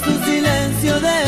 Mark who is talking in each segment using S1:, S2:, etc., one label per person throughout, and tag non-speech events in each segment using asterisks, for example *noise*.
S1: tu silencio de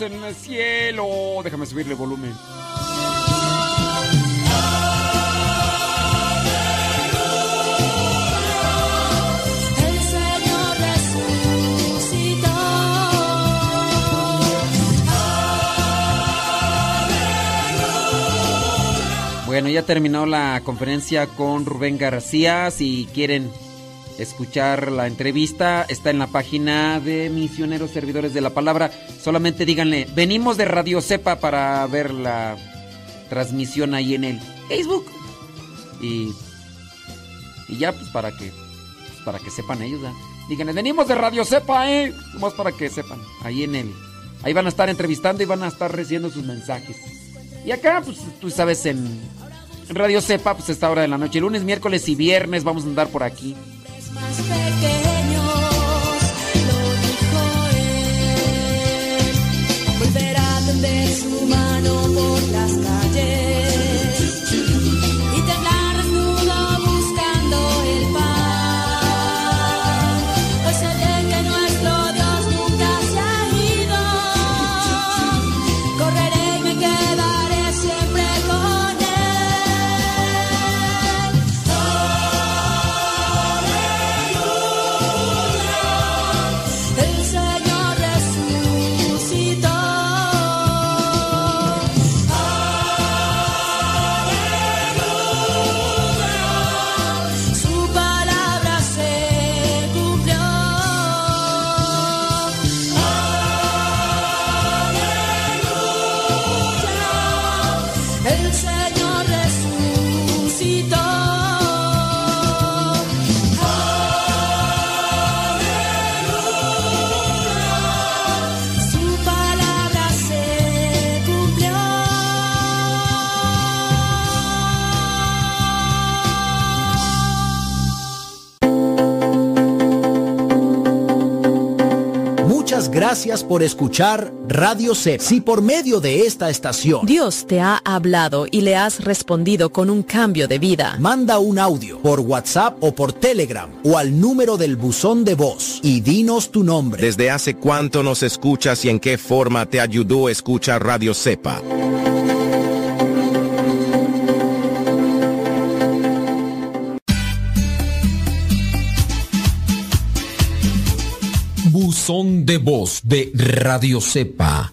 S1: en el cielo. Déjame subirle volumen.
S2: El Señor resucitó.
S1: Bueno, ya terminó la conferencia con Rubén García. Si quieren escuchar la entrevista, está en la página de Misioneros Servidores de la Palabra. Solamente díganle, venimos de Radio Cepa para ver la transmisión ahí en el Facebook. Y, y ya, pues para que, pues, para que sepan ellos. Díganle, venimos de Radio Cepa, eh. Más para que sepan. Ahí en el, ahí van a estar entrevistando y van a estar recibiendo sus mensajes. Y acá, pues tú sabes, en, Radio Cepa, pues esta hora de la noche, lunes, miércoles y viernes vamos a andar por aquí.
S2: Más
S3: gracias por escuchar Radio C. Si por medio de esta estación
S4: Dios te ha hablado y le has respondido con un cambio de vida.
S3: manda un audio por WhatsApp o por Telegram o al número del buzón de voz y dinos tu nombre.
S5: ¿Desde hace cuánto nos escuchas y en qué forma te ayudó a escuchar Radio Cepa?
S6: Buzón de voz de Radio Cepa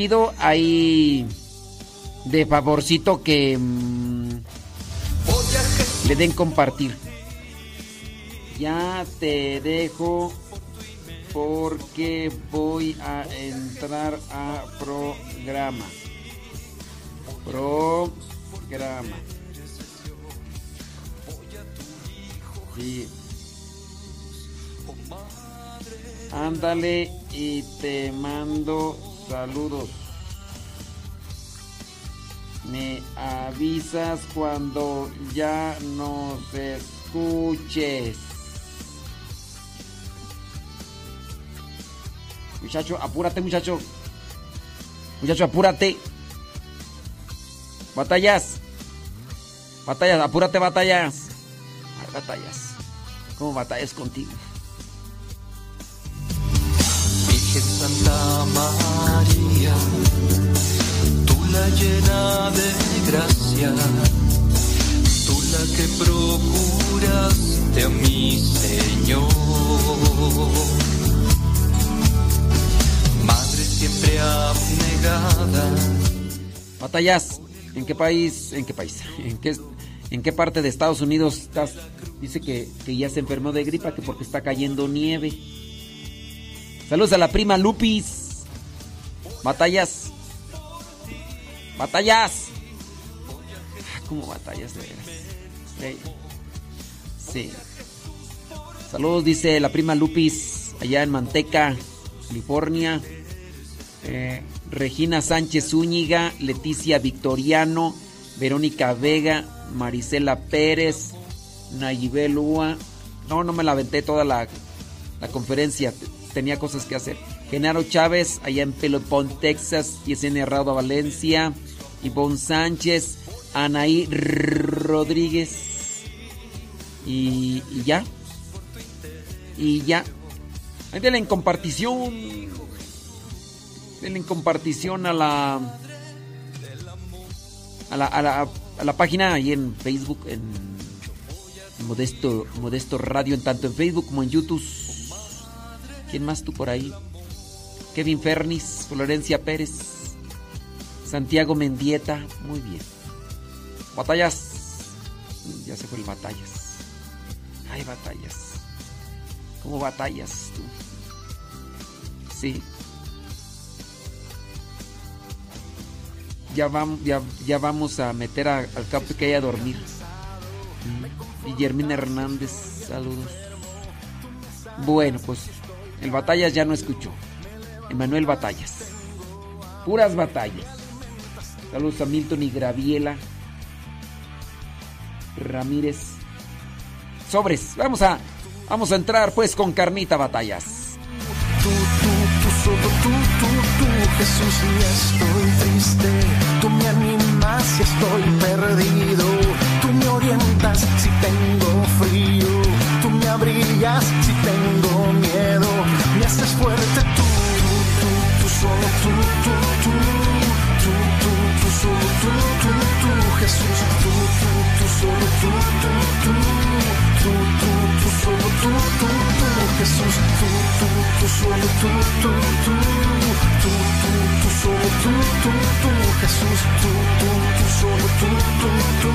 S1: Pido ahí de favorcito que mm, le den compartir. Ya te dejo porque voy a entrar a programa. Programa. Sí. Ándale y te mando saludos. Me avisas cuando ya nos escuches. Muchacho, apúrate, muchacho. Muchacho, apúrate. Batallas. Batallas, apúrate, batallas. Ay, batallas. ¿Cómo batallas contigo?
S7: Virgen Santa María, tú la llena de gracia, tú la que procuraste a mi Señor. Madre siempre abnegada,
S1: Batallas, ¿en qué país? ¿En qué país? ¿En qué, parte de Estados Unidos estás? Dice que, que ya se enfermó de gripa, que porque está cayendo nieve. Saludos a la prima Lupis. Batallas. Batallas. ¿Cómo batallas de veras? Sí. Saludos, dice la prima Lupis, allá en Manteca, California. Eh, Regina Sánchez Zúñiga, Leticia Victoriano, Verónica Vega, Marisela Pérez, Nayibel Ua. No, no me la aventé toda la, la conferencia, tenía cosas que hacer. Genaro Chávez, allá en Pelopón, Texas, Yesenia Rauda Valencia, Ivonne Sánchez, Anaí Rodríguez. Y, y ya. Y ya. Ahí denle en compartición. Denle en compartición a la. A la, a la, a la página ahí en Facebook, en Modesto, Modesto Radio, en tanto en Facebook como en YouTube. ¿Quién más tú por ahí? Kevin Fernis, Florencia Pérez, Santiago Mendieta, muy bien. Batallas. Ya se fue el batallas. Ay, batallas. ¿Cómo batallas tú? Sí. Ya vamos, ya, ya vamos a meter al capo que haya a dormir. Mm. Guillermina Hernández, saludos. Bueno, pues el Batallas ya no escuchó. Emanuel Batallas. Puras batallas. Saludos a Milton y Graviela. Ramírez. Sobres. Vamos a vamos a entrar pues con Carnita Batallas.
S7: tú, tú, tú, solo tú, tú, tú, Jesús, y estoy triste. Tú me animas si estoy perdido. Tú me orientas si tengo frío. Tú me abrigas si tengo miedo. Me haces fuerte solo tú, tú, tú, tú, tú, tú, solo tú, tú, tú, Jesús, tú, tú, tú, solo tú, tú, tú, tú, tú, tú, solo tú, tú, tú, Jesús, tú, tú, tú, solo tú, tú, tú, tú, tú, tú, solo tú, tú, tú, Jesús, tú, tú, tú, solo tú, tú, tú,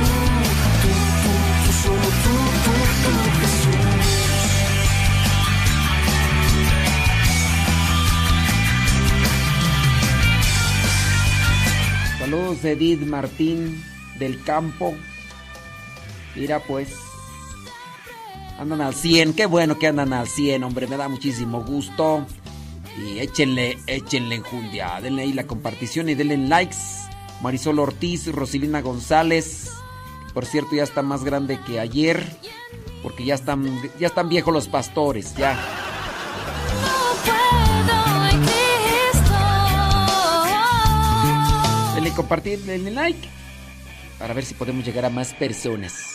S7: tú, tú, tú, solo tú, tú, tú, Jesús.
S1: Saludos Edith Martín del campo. Mira pues. Andan al 100, qué bueno que andan al 100, hombre, me da muchísimo gusto. Y échenle, échenle enjundia, denle ahí la compartición y denle likes. Marisol Ortiz, Rosilina González, por cierto ya está más grande que ayer, porque ya están, ya están viejos los pastores, ya. Compartir, denle like, para ver si podemos llegar a más personas.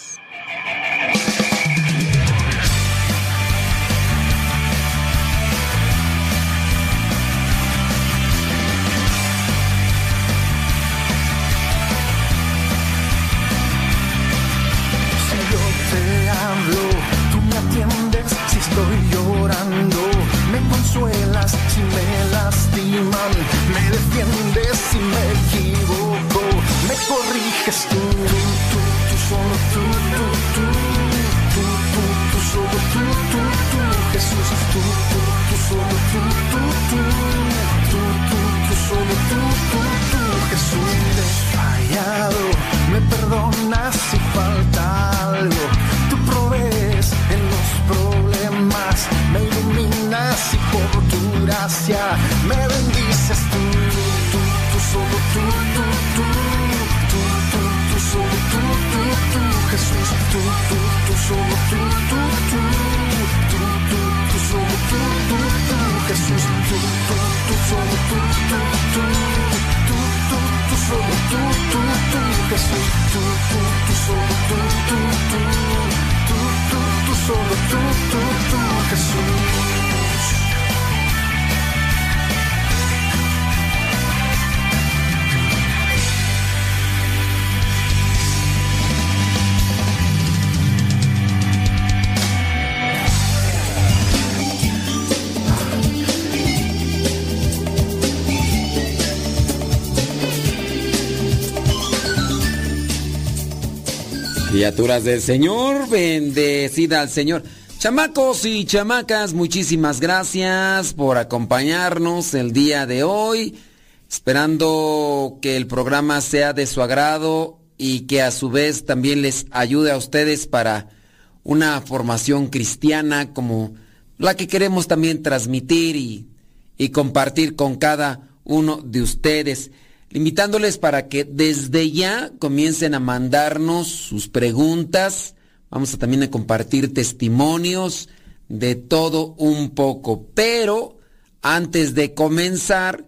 S1: Criaturas del Señor, bendecida al Señor. Chamacos y chamacas, muchísimas gracias por acompañarnos el día de hoy, esperando que el programa sea de su agrado y que a su vez también les ayude a ustedes para una formación cristiana como la que queremos también transmitir y, y compartir con cada uno de ustedes invitándoles para que desde ya comiencen a mandarnos sus preguntas. Vamos a también a compartir testimonios de todo un poco. Pero antes de comenzar,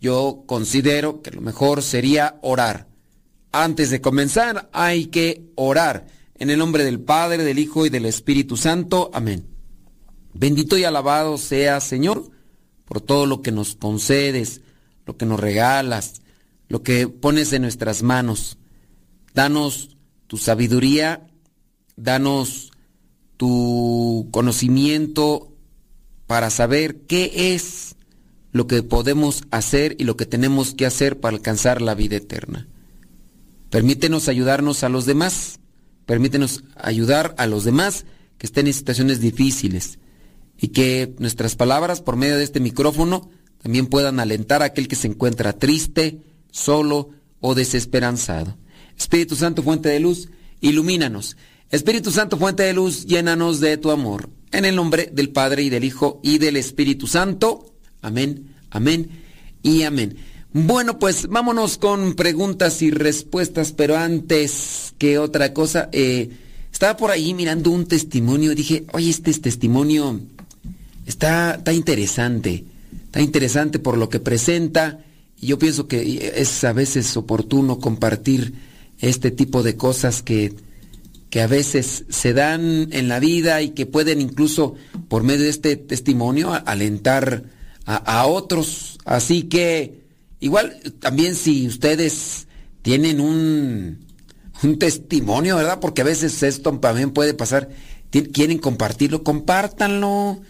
S1: yo considero que lo mejor sería orar. Antes de comenzar hay que orar. En el nombre del Padre, del Hijo y del Espíritu Santo. Amén. Bendito y alabado sea, Señor, por todo lo que nos concedes, lo que nos regalas, lo que pones en nuestras manos. Danos tu sabiduría, danos tu conocimiento para saber qué es lo que podemos hacer y lo que tenemos que hacer para alcanzar la vida eterna. Permítenos ayudarnos a los demás, permítenos ayudar a los demás que estén en situaciones difíciles y que nuestras palabras por medio de este micrófono también puedan alentar a aquel que se encuentra triste, solo o desesperanzado. Espíritu Santo, fuente de luz, ilumínanos. Espíritu Santo, fuente de luz, llénanos de tu amor. En el nombre del Padre y del Hijo y del Espíritu Santo. Amén, amén y amén. Bueno, pues vámonos con preguntas y respuestas, pero antes que otra cosa, eh, estaba por ahí mirando un testimonio dije, oye, este testimonio está, está interesante, está interesante por lo que presenta yo pienso que es a veces oportuno compartir este tipo de cosas que, que a veces se dan en la vida y que pueden incluso por medio de este testimonio alentar a, otros. Así que igual también si ustedes tienen un, un testimonio, ¿verdad? Porque a veces esto también puede pasar. Quieren compartirlo, compártanlo.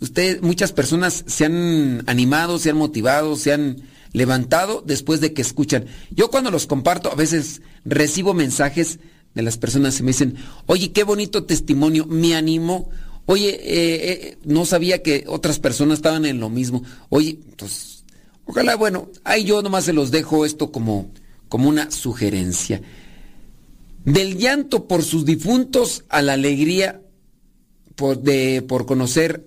S1: Usted, muchas personas se han animado, se han motivado, se han levantado después de que escuchan. Yo cuando los comparto, a veces recibo mensajes de las personas que me dicen, oye, qué bonito testimonio, me animó. Oye, eh, eh, no sabía que otras personas estaban en lo mismo. Oye, pues, ojalá, bueno, ahí yo nomás se los dejo esto como, como una sugerencia. Del llanto por sus difuntos a la alegría por, de, por conocer,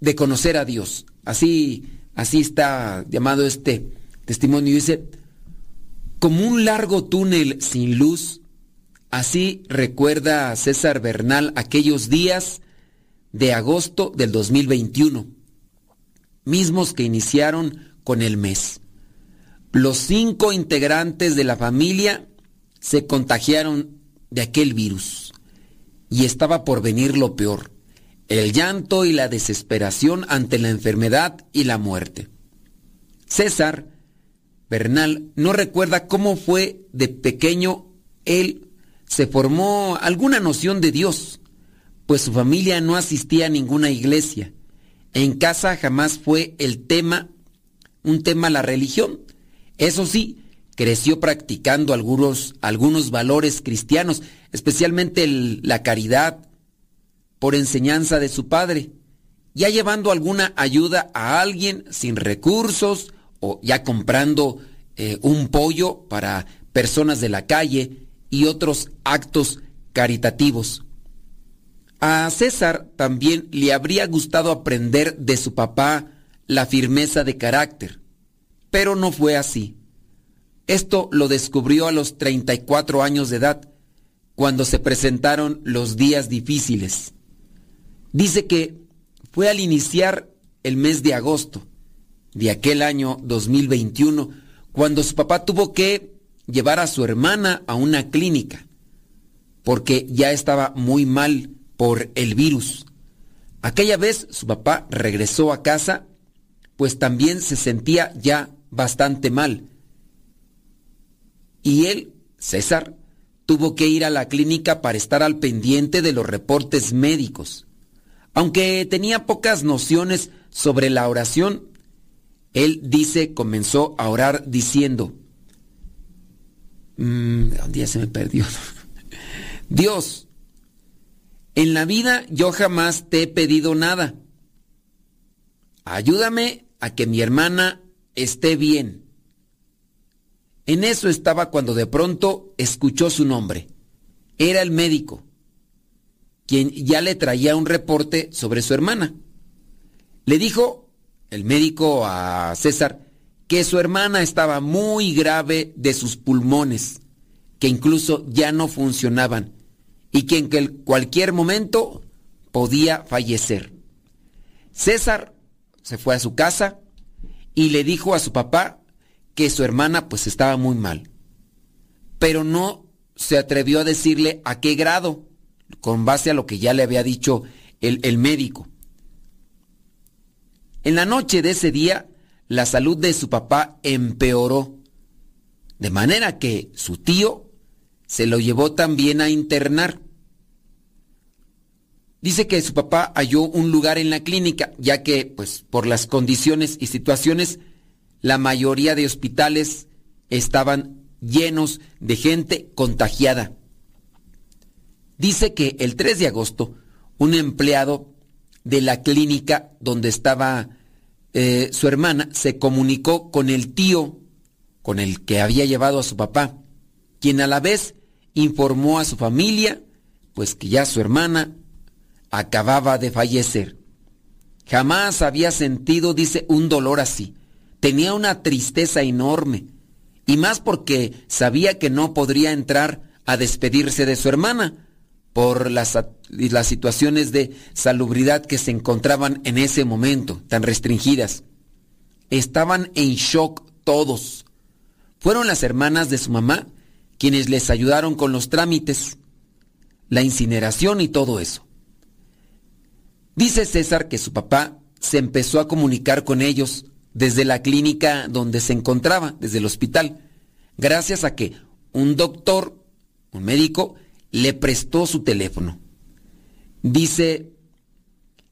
S1: de conocer a Dios. Así, así está llamado este testimonio. Dice, como un largo túnel sin luz, así recuerda César Bernal aquellos días de agosto del 2021, mismos que iniciaron con el mes. Los cinco integrantes de la familia se contagiaron de aquel virus y estaba por venir lo peor, el llanto y la desesperación ante la enfermedad y la muerte. César Bernal no recuerda cómo fue de pequeño él se formó alguna noción de Dios, pues su familia no asistía a ninguna iglesia. En casa jamás fue el tema, un tema la religión. Eso sí, creció practicando algunos, algunos valores cristianos, especialmente la caridad, por enseñanza de su padre, ya llevando alguna ayuda a alguien sin recursos o ya comprando eh, un pollo para personas de la calle y otros actos caritativos. A César también le habría gustado aprender de su papá la firmeza de carácter, pero no fue así. Esto lo descubrió a los 34 años de edad, cuando se presentaron los días difíciles. Dice que fue al iniciar el mes de agosto de aquel año 2021, cuando su papá tuvo que llevar a su hermana a una clínica, porque ya estaba muy mal por el virus. Aquella vez su papá regresó a casa, pues también se sentía ya bastante mal y él, César, tuvo que ir a la clínica para estar al pendiente de los reportes médicos. Aunque tenía pocas nociones sobre la oración, él dice comenzó a orar diciendo, mm, un día se me perdió, *laughs* Dios, en la vida yo jamás te he pedido nada. Ayúdame a que mi hermana esté bien. En eso estaba cuando de pronto escuchó su nombre. Era el médico, quien ya le traía un reporte sobre su hermana. Le dijo el médico a César que su hermana estaba muy grave de sus pulmones, que incluso ya no funcionaban y que en cualquier momento podía fallecer. César se fue a su casa y le dijo a su papá que su hermana pues estaba muy mal. Pero no se atrevió a decirle a qué grado, con base a lo que ya le había dicho el, el médico. En la noche de ese día, la salud de su papá empeoró, de manera que su tío se lo llevó también a internar. Dice que su papá halló un lugar en la clínica, ya que, pues, por las condiciones y situaciones, la mayoría de hospitales estaban llenos de gente contagiada. Dice que el 3 de agosto, un empleado de la clínica donde estaba eh, su hermana se comunicó con el tío con el que había llevado a su papá, quien a la vez informó a su familia, pues que ya su hermana acababa de fallecer. Jamás había sentido, dice, un dolor así. Tenía una tristeza enorme, y más porque sabía que no podría entrar a despedirse de su hermana por las, las situaciones de salubridad que se encontraban en ese momento, tan restringidas. Estaban en shock todos. Fueron las hermanas de su mamá quienes les ayudaron con los trámites, la incineración y todo eso. Dice César que su papá se empezó a comunicar con ellos desde la clínica donde se encontraba, desde el hospital, gracias a que un doctor, un médico, le prestó su teléfono. Dice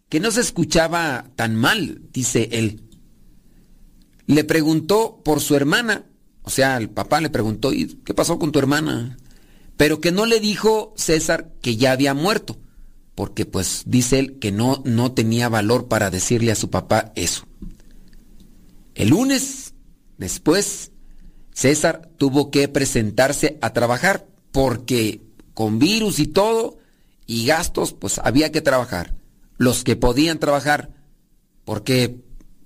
S1: que no se escuchaba tan mal, dice él. Le preguntó por su hermana, o sea, el papá le preguntó, ¿y qué pasó con tu hermana? Pero que no le dijo César que ya había muerto, porque pues dice él que no, no tenía valor para decirle a su papá eso. El lunes, después, César tuvo que presentarse a trabajar porque con virus y todo y gastos, pues había que trabajar. Los que podían trabajar, porque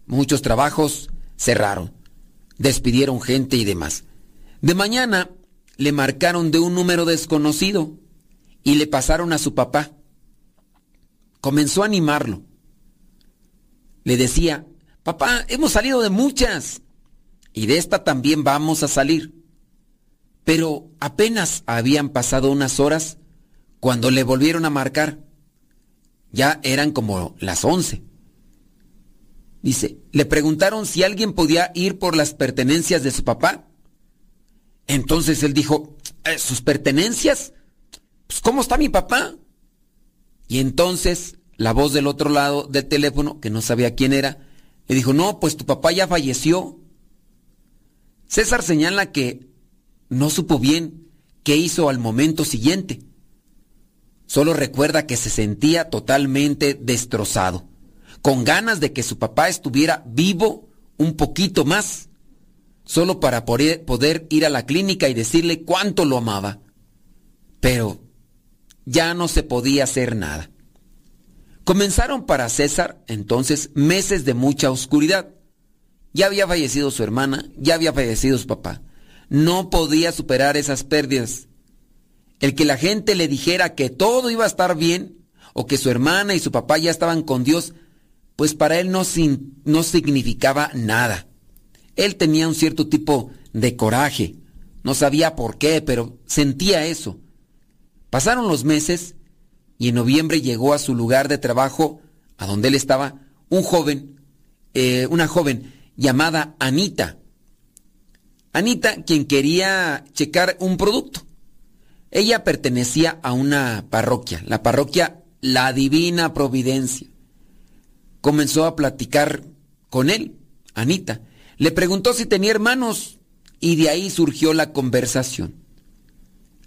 S1: muchos trabajos cerraron, despidieron gente y demás. De mañana le marcaron de un número desconocido y le pasaron a su papá. Comenzó a animarlo. Le decía, papá, hemos salido de muchas y de esta también vamos a salir. Pero apenas habían pasado unas horas cuando le volvieron a marcar. Ya eran como las once. Dice, le preguntaron si alguien podía ir por las pertenencias de su papá. Entonces él dijo, "Eh, ¿sus pertenencias? Pues ¿cómo está mi papá? Y entonces la voz del otro lado del teléfono, que no sabía quién era, le dijo, no, pues tu papá ya falleció. César señala que no supo bien qué hizo al momento siguiente. Solo recuerda que se sentía totalmente destrozado, con ganas de que su papá estuviera vivo un poquito más, solo para poder ir a la clínica y decirle cuánto lo amaba. Pero ya no se podía hacer nada. Comenzaron para César entonces meses de mucha oscuridad. Ya había fallecido su hermana, ya había fallecido su papá. No podía superar esas pérdidas. El que la gente le dijera que todo iba a estar bien, o que su hermana y su papá ya estaban con Dios, pues para él no, no significaba nada. Él tenía un cierto tipo de coraje. No sabía por qué, pero sentía eso. Pasaron los meses y en noviembre llegó a su lugar de trabajo, a donde él estaba, un joven, eh, una joven llamada Anita. Anita, quien quería checar un producto. Ella pertenecía a una parroquia, la parroquia La Divina Providencia. Comenzó a platicar con él, Anita. Le preguntó si tenía hermanos y de ahí surgió la conversación.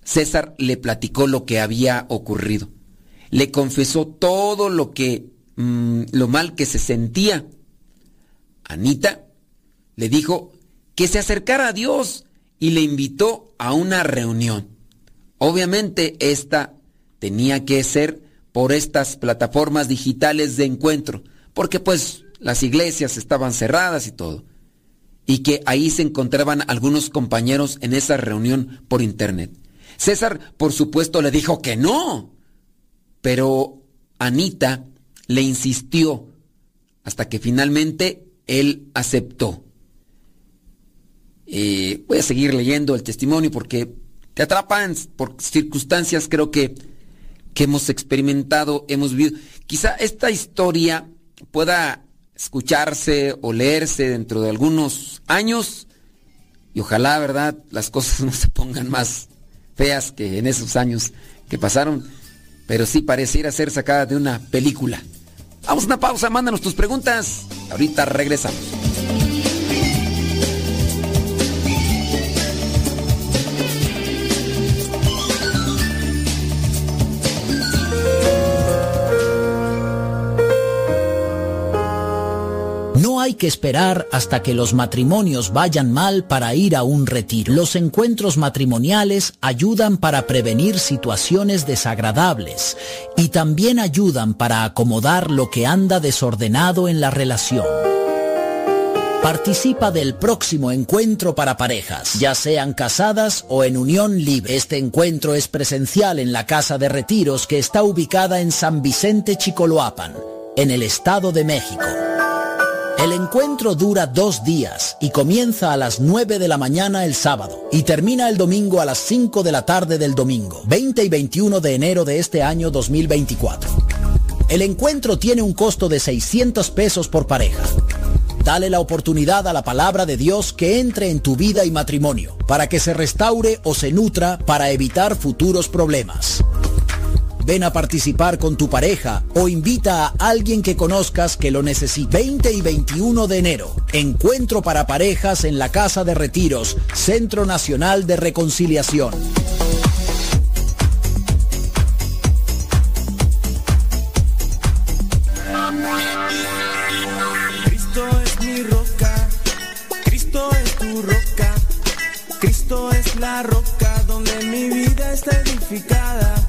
S1: César le platicó lo que había ocurrido. Le confesó todo lo que mm, lo mal que se sentía. Anita le dijo que se acercara a Dios y le invitó a una reunión. Obviamente esta tenía que ser por estas plataformas digitales de encuentro, porque pues las iglesias estaban cerradas y todo. Y que ahí se encontraban algunos compañeros en esa reunión por internet. César, por supuesto, le dijo que no, pero Anita le insistió hasta que finalmente él aceptó. Voy a seguir leyendo el testimonio porque te atrapan por circunstancias creo que, que hemos experimentado, hemos vivido. Quizá esta historia pueda escucharse o leerse dentro de algunos años y ojalá, ¿verdad?, las cosas *laughs* no se pongan más feas que en esos años que pasaron, pero sí pareciera ser sacada de una película. Vamos a una pausa, mándanos tus preguntas. Ahorita regresamos.
S3: Hay que esperar hasta que los matrimonios vayan mal para ir a un retiro. Los encuentros matrimoniales ayudan para prevenir situaciones desagradables y también ayudan para acomodar lo que anda desordenado en la relación. Participa del próximo encuentro para parejas, ya sean casadas o en unión libre. Este encuentro es presencial en la Casa de Retiros que está ubicada en San Vicente Chicoloapan, en el Estado de México. El encuentro dura dos días y comienza a las 9 de la mañana el sábado y termina el domingo a las 5 de la tarde del domingo, 20 y 21 de enero de este año 2024. El encuentro tiene un costo de 600 pesos por pareja. Dale la oportunidad a la palabra de Dios que entre en tu vida y matrimonio, para que se restaure o se nutra para evitar futuros problemas. Ven a participar con tu pareja o invita a alguien que conozcas que lo necesite. 20 y 21 de enero, encuentro para parejas en la Casa de Retiros, Centro Nacional de Reconciliación.
S8: Cristo es mi roca, Cristo es tu roca, Cristo es la roca donde mi vida está edificada.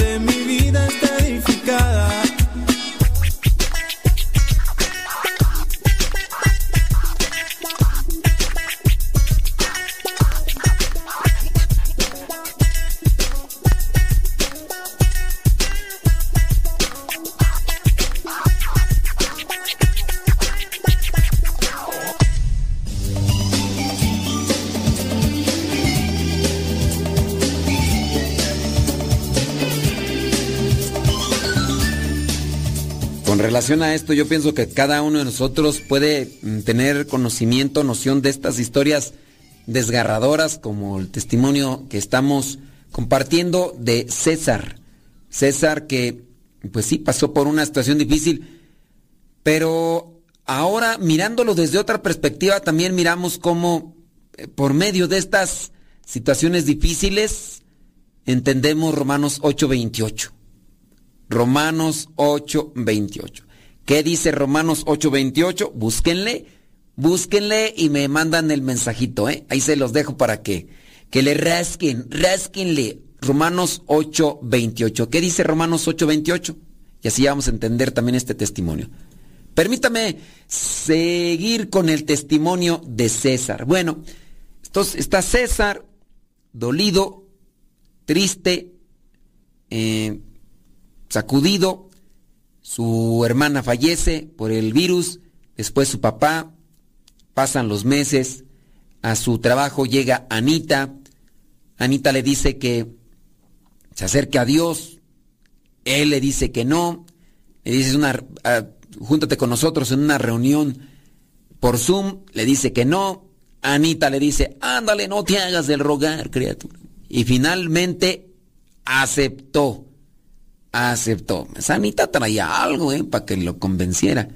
S1: relación a esto, yo pienso que cada uno de nosotros puede mm, tener conocimiento, noción de estas historias desgarradoras, como el testimonio que estamos compartiendo de César. César que, pues sí, pasó por una situación difícil, pero ahora mirándolo desde otra perspectiva, también miramos cómo eh, por medio de estas situaciones difíciles entendemos Romanos 8:28. Romanos 8:28. ¿Qué dice Romanos 8:28? Búsquenle, búsquenle y me mandan el mensajito, ¿eh? Ahí se los dejo para que, que le rasquen, rasquenle. Romanos 8:28. ¿Qué dice Romanos 8:28? Y así vamos a entender también este testimonio. Permítame seguir con el testimonio de César. Bueno, entonces está César dolido, triste, eh, sacudido, su hermana fallece por el virus, después su papá, pasan los meses, a su trabajo llega Anita, Anita le dice que se acerque a Dios, él le dice que no, le dice una, júntate con nosotros en una reunión por Zoom, le dice que no, Anita le dice, ándale, no te hagas del rogar, criatura. Y finalmente aceptó aceptó. Esa Anita traía algo, ¿eh? Para que lo convenciera.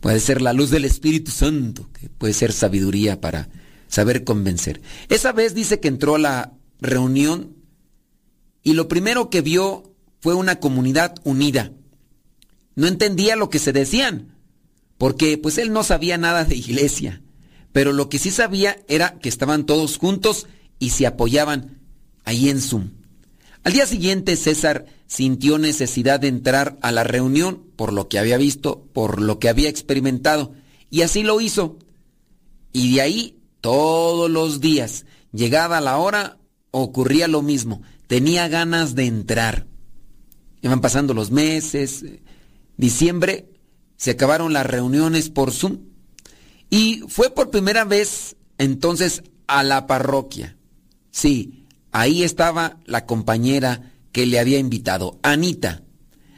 S1: Puede ser la luz del Espíritu Santo, que puede ser sabiduría para saber convencer. Esa vez dice que entró a la reunión y lo primero que vio fue una comunidad unida. No entendía lo que se decían, porque pues él no sabía nada de iglesia, pero lo que sí sabía era que estaban todos juntos y se apoyaban ahí en Zoom. Al día siguiente César sintió necesidad de entrar a la reunión por lo que había visto, por lo que había experimentado, y así lo hizo. Y de ahí todos los días, llegada la hora, ocurría lo mismo. Tenía ganas de entrar. Iban pasando los meses. Diciembre se acabaron las reuniones por Zoom. Y fue por primera vez entonces a la parroquia. Sí, ahí estaba la compañera que le había invitado, Anita.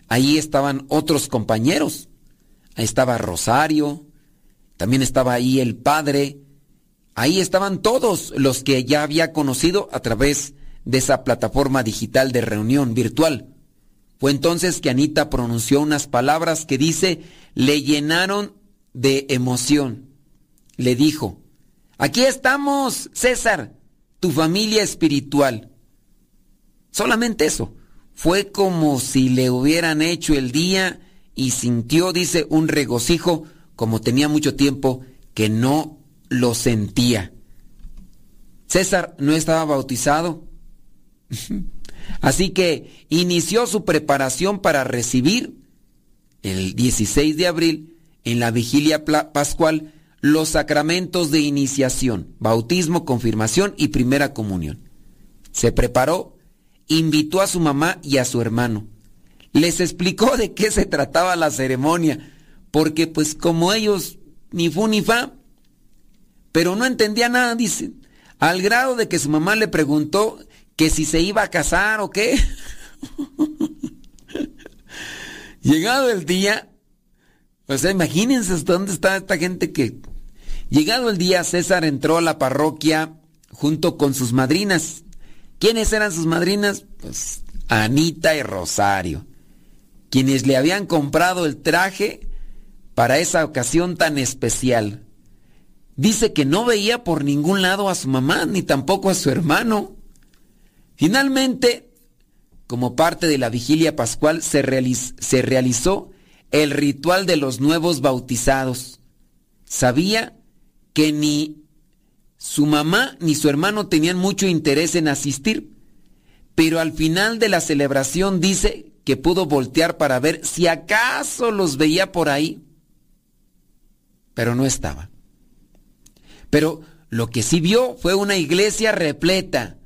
S1: Ahí estaban otros compañeros. Ahí estaba Rosario, también estaba ahí el padre. Ahí estaban todos los que ya había conocido a través de esa plataforma digital de reunión virtual. Fue entonces que Anita pronunció unas palabras que dice, le llenaron de emoción. Le dijo, aquí estamos, César, tu familia espiritual. Solamente eso. Fue como si le hubieran hecho el día y sintió, dice, un regocijo como tenía mucho tiempo que no lo sentía. César no estaba bautizado. *laughs* Así que inició su preparación para recibir el 16 de abril en la vigilia pascual los sacramentos de iniciación, bautismo, confirmación y primera comunión. Se preparó, invitó a su mamá y a su hermano. Les explicó de qué se trataba la ceremonia, porque pues como ellos ni fu ni fa, pero no entendía nada, dice, al grado de que su mamá le preguntó que si se iba a casar o qué. *laughs* Llegado el día, o sea, imagínense dónde está esta gente que Llegado el día, César entró a la parroquia junto con sus madrinas. ¿Quiénes eran sus madrinas? Pues Anita y Rosario, quienes le habían comprado el traje para esa ocasión tan especial. Dice que no veía por ningún lado a su mamá ni tampoco a su hermano. Finalmente, como parte de la vigilia pascual, se, se realizó el ritual de los nuevos bautizados. Sabía que ni su mamá ni su hermano tenían mucho interés en asistir, pero al final de la celebración dice que pudo voltear para ver si acaso los veía por ahí, pero no estaba. Pero lo que sí vio fue una iglesia repleta.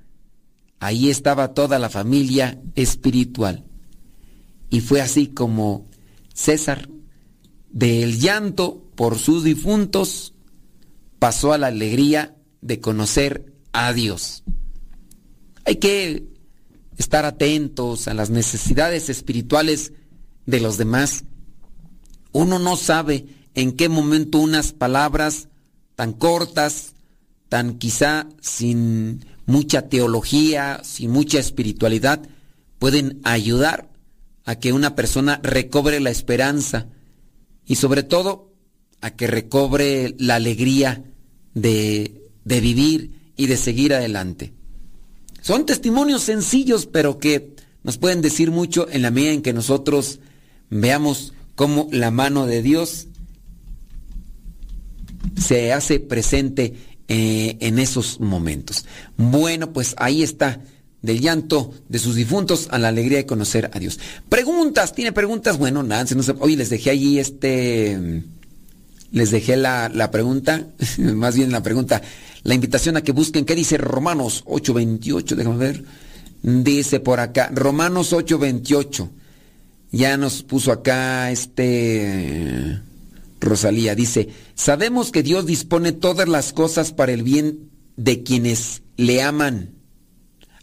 S1: Ahí estaba toda la familia espiritual. Y fue así como César, del llanto por sus difuntos, pasó a la alegría de conocer a Dios. Hay que estar atentos a las necesidades espirituales de los demás. Uno no sabe en qué momento unas palabras tan cortas, tan quizá sin mucha teología, sin mucha espiritualidad, pueden ayudar a que una persona recobre la esperanza y sobre todo a que recobre la alegría de, de vivir y de seguir adelante. Son testimonios sencillos, pero que nos pueden decir mucho en la medida en que nosotros veamos cómo la mano de Dios se hace presente eh, en esos momentos. Bueno, pues ahí está, del llanto de sus difuntos a la alegría de conocer a Dios. Preguntas, ¿tiene preguntas? Bueno, nada, no sé, hoy les dejé allí este les dejé la, la pregunta, *laughs* más bien la pregunta, la invitación a que busquen, ¿qué dice Romanos 8:28? Déjame ver. Dice por acá, Romanos 8:28. Ya nos puso acá este Rosalía, dice, sabemos que Dios dispone todas las cosas para el bien de quienes le aman,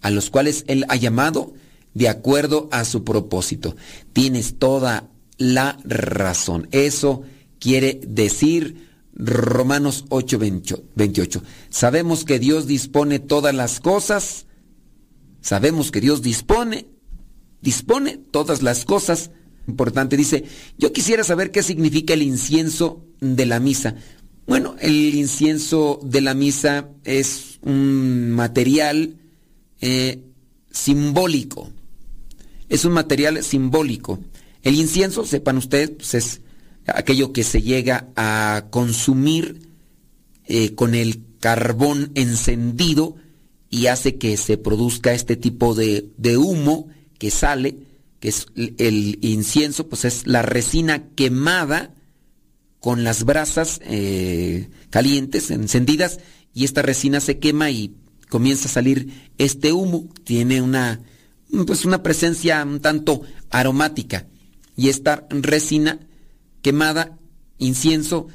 S1: a los cuales Él ha llamado de acuerdo a su propósito. Tienes toda la razón. Eso quiere decir Romanos 8, 28. Sabemos que Dios dispone todas las cosas, sabemos que Dios dispone, dispone todas las cosas Importante, dice, yo quisiera saber qué significa el incienso de la misa. Bueno, el incienso de la misa es un material eh, simbólico. Es un material simbólico. El incienso, sepan ustedes, pues es aquello que se llega a consumir eh, con el carbón encendido y hace que se produzca este tipo de, de humo que sale, que es el incienso, pues es la resina quemada con las brasas eh, calientes, encendidas, y esta resina se quema y comienza a salir este humo. Tiene una, pues una presencia un tanto aromática. Y esta resina quemada, incienso,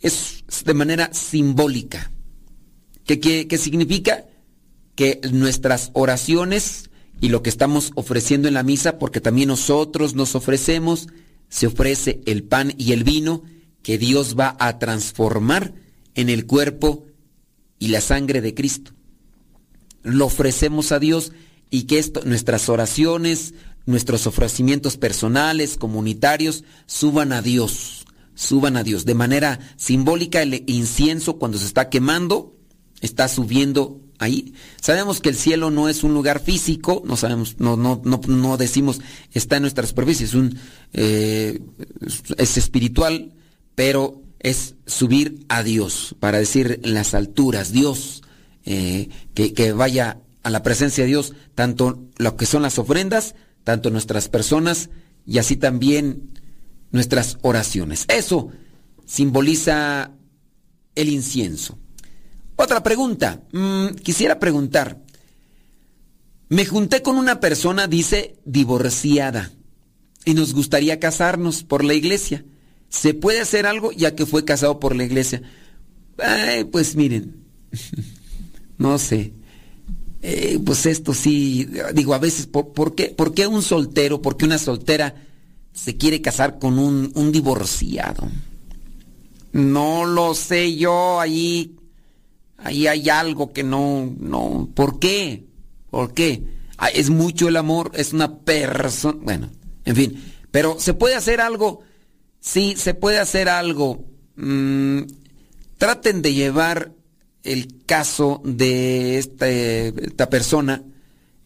S1: es de manera simbólica. ¿Qué, qué, qué significa? Que nuestras oraciones y lo que estamos ofreciendo en la misa, porque también nosotros nos ofrecemos, se ofrece el pan y el vino, que Dios va a transformar en el cuerpo y la sangre de Cristo. Lo ofrecemos a Dios y que esto, nuestras oraciones, nuestros ofrecimientos personales, comunitarios, suban a Dios, suban a Dios. De manera simbólica, el incienso cuando se está quemando, está subiendo ahí. Sabemos que el cielo no es un lugar físico, no sabemos, no, no, no, no decimos está en nuestra superficie, es un, eh, es espiritual, pero es subir a Dios, para decir en las alturas, Dios, eh, que, que vaya a la presencia de Dios, tanto lo que son las ofrendas, tanto nuestras personas y así también nuestras oraciones. Eso simboliza el incienso. Otra pregunta. Mm, quisiera preguntar. Me junté con una persona, dice, divorciada, y nos gustaría casarnos por la iglesia. ¿Se puede hacer algo ya que fue casado por la iglesia? Pues miren, *laughs* no sé. Eh, pues esto sí, digo, a veces, ¿por, qué, ¿por qué un soltero, por qué una soltera se quiere casar con un, un divorciado? No lo sé yo, ahí, ahí hay algo que no, no, ¿por qué? ¿Por qué? Ah, es mucho el amor, es una persona, bueno, en fin, pero se puede hacer algo Sí, se puede hacer algo. Mm, traten de llevar el caso de este, esta persona,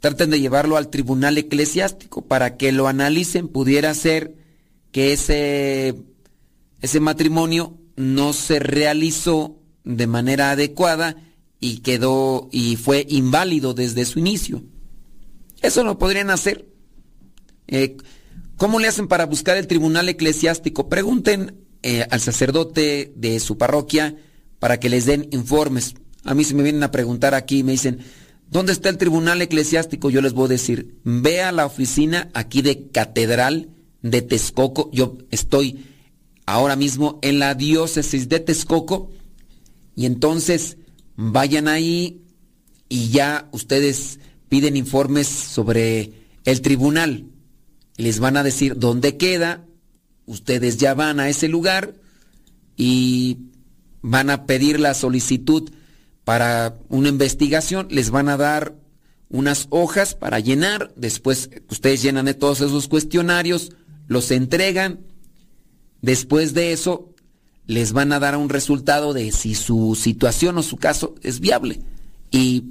S1: traten de llevarlo al tribunal eclesiástico para que lo analicen. Pudiera ser que ese, ese matrimonio no se realizó de manera adecuada y quedó y fue inválido desde su inicio. Eso lo podrían hacer. Eh, ¿Cómo le hacen para buscar el tribunal eclesiástico? Pregunten eh, al sacerdote de su parroquia para que les den informes. A mí se me vienen a preguntar aquí me dicen, ¿dónde está el tribunal eclesiástico? Yo les voy a decir, ve a la oficina aquí de Catedral de Texcoco. Yo estoy ahora mismo en la diócesis de Texcoco y entonces vayan ahí y ya ustedes piden informes sobre el tribunal les van a decir dónde queda, ustedes ya van a ese lugar y van a pedir la solicitud para una investigación, les van a dar unas hojas para llenar, después ustedes llenan de todos esos cuestionarios, los entregan, después de eso les van a dar un resultado de si su situación o su caso es viable y,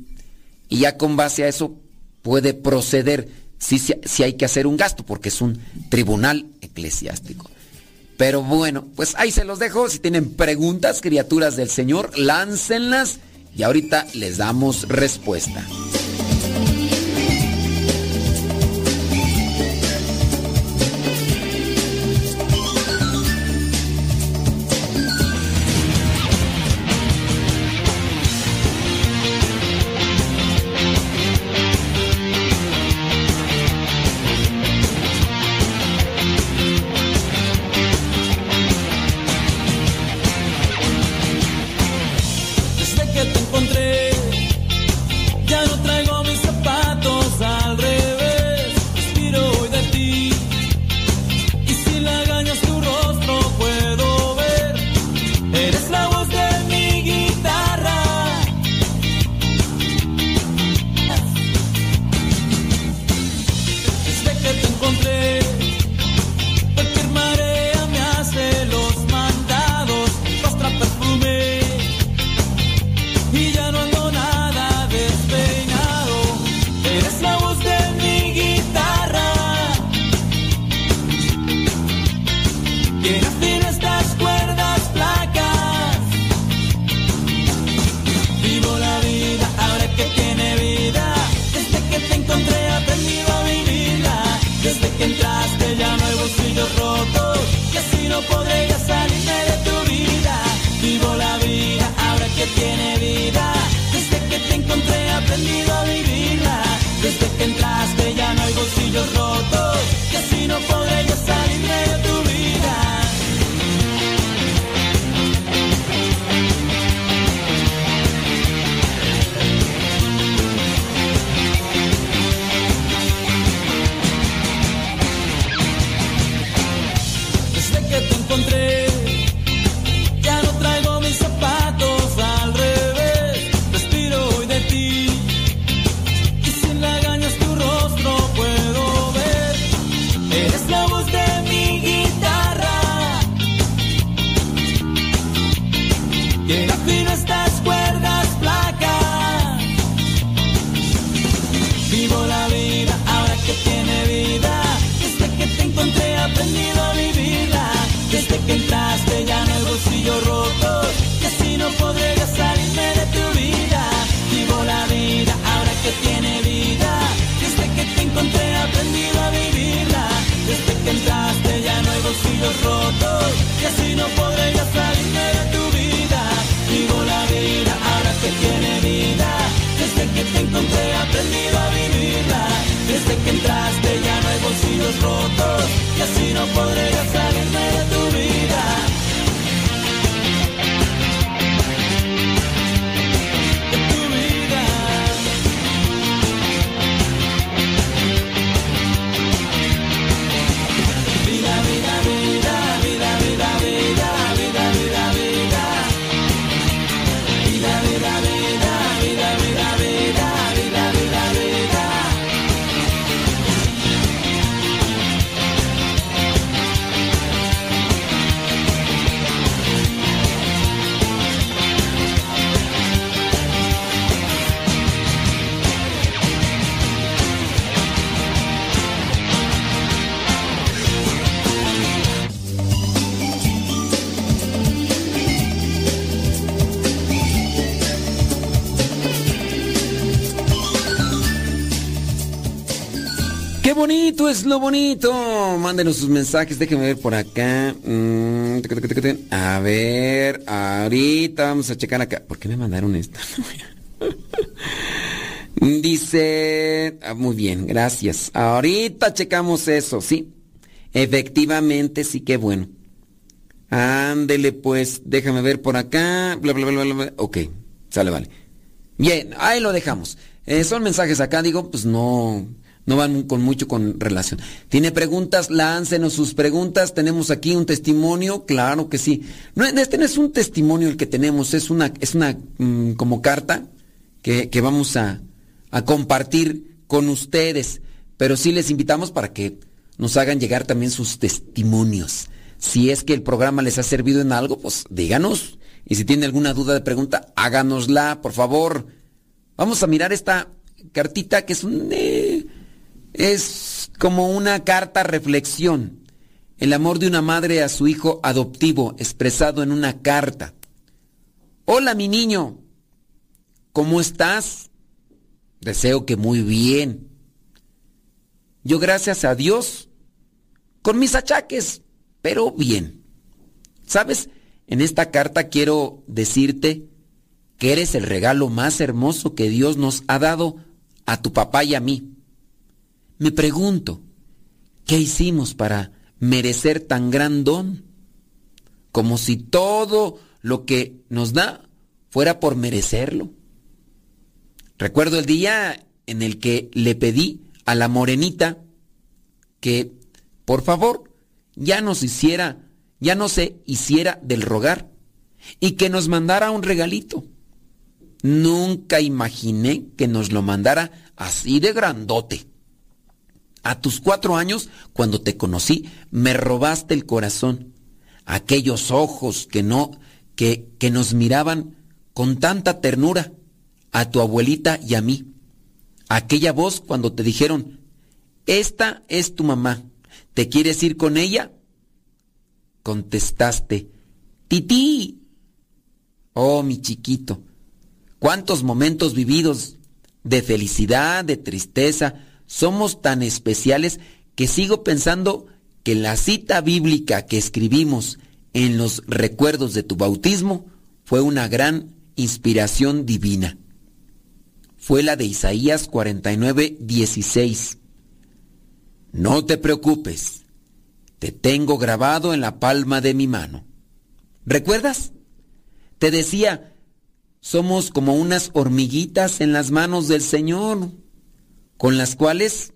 S1: y ya con base a eso puede proceder sí, hay que hacer un gasto porque es un tribunal eclesiástico. Pero bueno, pues ahí se los dejo. Si tienen preguntas, criaturas del Señor, láncenlas y ahorita les damos respuesta. Bonito es lo bonito! Mándenos sus mensajes, déjenme ver por acá. Mm. A ver, ahorita vamos a checar acá. ¿Por qué me mandaron esto? *laughs* Dice, ah, muy bien, gracias. Ahorita checamos eso, sí. Efectivamente, sí, qué bueno. Ándele, pues, déjame ver por acá. Bla, bla, bla, bla, bla. Ok, sale, vale. Bien, ahí lo dejamos. Eh, son mensajes acá, digo, pues no, no van con mucho con relación. ¿Tiene preguntas? Láncenos sus preguntas. Tenemos aquí un testimonio, claro que sí. No, este no es un testimonio el que tenemos, es una, es una mm, como carta que, que vamos a, a compartir con ustedes. Pero sí les invitamos para que nos hagan llegar también sus testimonios. Si es que el programa les ha servido en algo, pues díganos. Y si tiene alguna duda de pregunta, háganosla, por favor. Vamos a mirar esta cartita que es un... eh, es como una carta reflexión. El amor de una madre a su hijo adoptivo expresado en una carta. Hola mi niño, ¿cómo estás? Deseo que muy bien. Yo gracias a Dios, con mis achaques, pero bien. ¿Sabes? En esta carta quiero decirte que eres el regalo más hermoso que Dios nos ha dado a tu papá y a mí. Me pregunto, ¿qué hicimos para merecer tan gran don? Como si todo lo que nos da fuera por merecerlo. Recuerdo el día en el que le pedí a la morenita que, por favor, ya nos hiciera, ya no se hiciera del rogar y que nos mandara un regalito. Nunca imaginé que nos lo mandara así de grandote. A tus cuatro años, cuando te conocí, me robaste el corazón. Aquellos ojos que no, que, que nos miraban con tanta ternura, a tu abuelita y a mí. Aquella voz cuando te dijeron, esta es tu mamá, ¿te quieres ir con ella? Contestaste, tití. Oh, mi chiquito, cuántos momentos vividos de felicidad, de tristeza, somos tan especiales que sigo pensando que la cita bíblica que escribimos en los recuerdos de tu bautismo fue una gran inspiración divina. Fue la de Isaías 49, 16. No te preocupes, te tengo grabado en la palma de mi mano. ¿Recuerdas? Te decía, somos como unas hormiguitas en las manos del Señor, con las cuales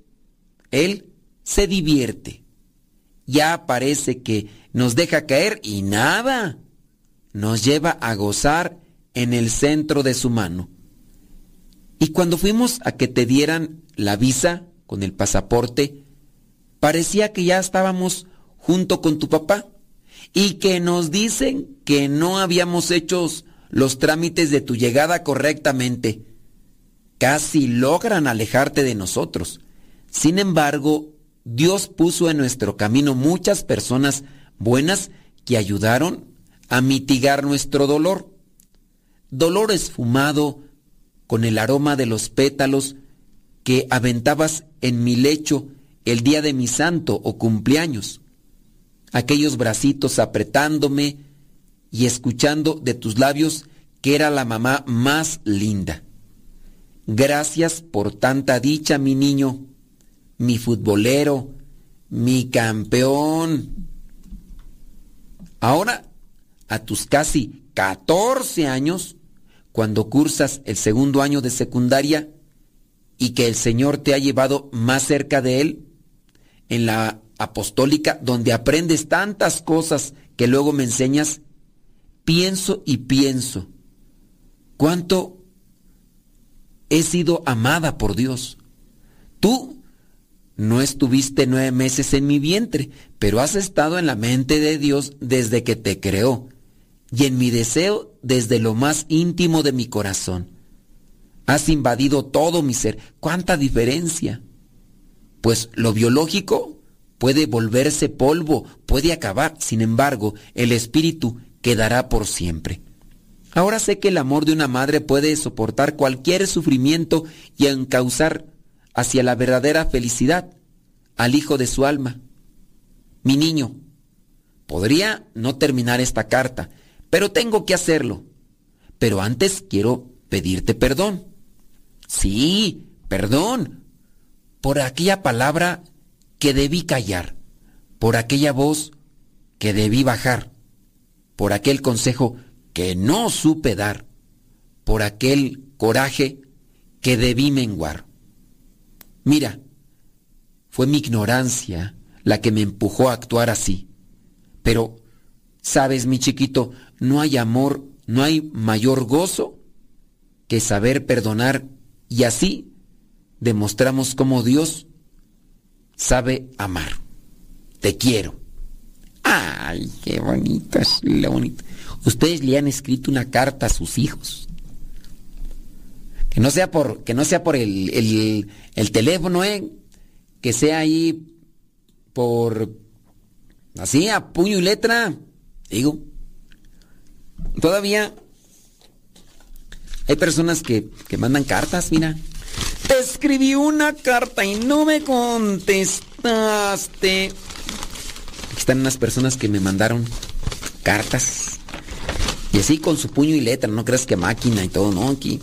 S1: Él se divierte. Ya parece que nos deja caer y nada, nos lleva a gozar en el centro de su mano. Y cuando fuimos a que te dieran la visa con el pasaporte, parecía que ya estábamos junto con tu papá y que nos dicen que no habíamos hecho los trámites de tu llegada correctamente. Casi logran alejarte de nosotros. Sin embargo, Dios puso en nuestro camino muchas personas buenas que ayudaron a mitigar nuestro dolor. Dolor esfumado con el aroma de los pétalos que aventabas en mi lecho el día de mi santo o cumpleaños. Aquellos bracitos apretándome y escuchando de tus labios que era la mamá más linda. Gracias por tanta dicha, mi niño, mi futbolero, mi campeón. Ahora, a tus casi 14 años, cuando cursas el segundo año de secundaria y que el Señor te ha llevado más cerca de Él, en la apostólica, donde aprendes tantas cosas que luego me enseñas, pienso y pienso cuánto he sido amada por Dios. Tú no estuviste nueve meses en mi vientre, pero has estado en la mente de Dios desde que te creó y en mi deseo desde lo más íntimo de mi corazón. Has invadido todo mi ser. ¿Cuánta diferencia? Pues lo biológico puede volverse polvo, puede acabar, sin embargo, el espíritu quedará por siempre. Ahora sé que el amor de una madre puede soportar cualquier sufrimiento y encauzar hacia la verdadera felicidad al hijo de su alma. Mi niño, podría no terminar esta carta, pero tengo que hacerlo. Pero antes quiero pedirte perdón. Sí, perdón, por aquella palabra que debí callar, por aquella voz que debí bajar, por aquel consejo que no supe dar, por aquel coraje que debí menguar. Mira, fue mi ignorancia la que me empujó a actuar así. Pero, sabes, mi chiquito, no hay amor, no hay mayor gozo que saber perdonar y así demostramos cómo Dios sabe amar. Te quiero. Ay, qué bonito lo bonito. Ustedes le han escrito una carta a sus hijos. Que no sea por, que no sea por el, el, el teléfono, ¿eh? Que sea ahí por así a puño y letra. Digo. Todavía hay personas que, que mandan cartas, mira. Te escribí una carta y no me contestaste. Aquí están unas personas que me mandaron cartas. Y así con su puño y letra, no creas que máquina y todo, ¿no? Aquí.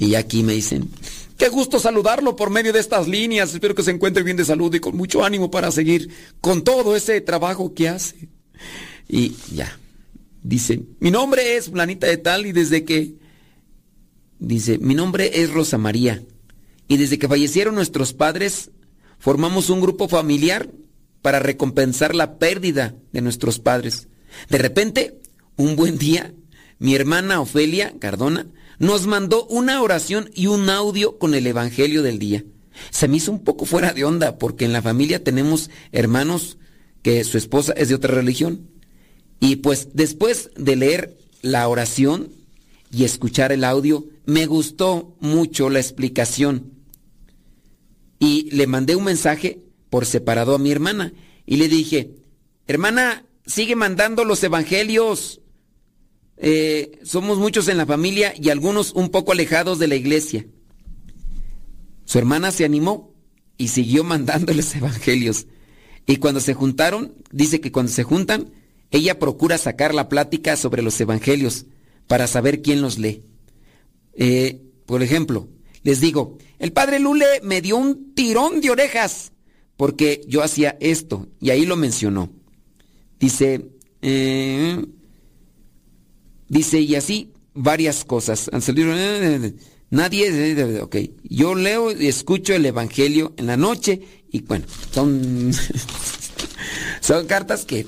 S1: Y aquí me dicen, qué gusto saludarlo por medio de estas líneas. Espero que se encuentre bien de salud y con mucho ánimo para seguir con todo ese trabajo que hace. Y ya. Dice, mi nombre es Planita de Tal y desde que Dice, mi nombre es Rosa María y desde que fallecieron nuestros padres formamos un grupo familiar para recompensar la pérdida de nuestros padres. De repente, un buen día, mi hermana Ofelia Cardona nos mandó una oración y un audio con el Evangelio del día. Se me hizo un poco fuera de onda porque en la familia tenemos hermanos que su esposa es de otra religión. Y pues después de leer la oración y escuchar el audio, me gustó mucho la explicación. Y le mandé un mensaje por separado a mi hermana y le dije, hermana, sigue mandando los evangelios. Eh, somos muchos en la familia y algunos un poco alejados de la iglesia. Su hermana se animó y siguió mandándoles *laughs* evangelios. Y cuando se juntaron, dice que cuando se juntan, ella procura sacar la plática sobre los evangelios para saber quién los lee. Eh, por ejemplo, les digo, el padre Lule me dio un tirón de orejas porque yo hacía esto y ahí lo mencionó. Dice, eh, dice y así varias cosas. Nadie, ok, yo leo y escucho el Evangelio en la noche y bueno, son, *laughs* son cartas que,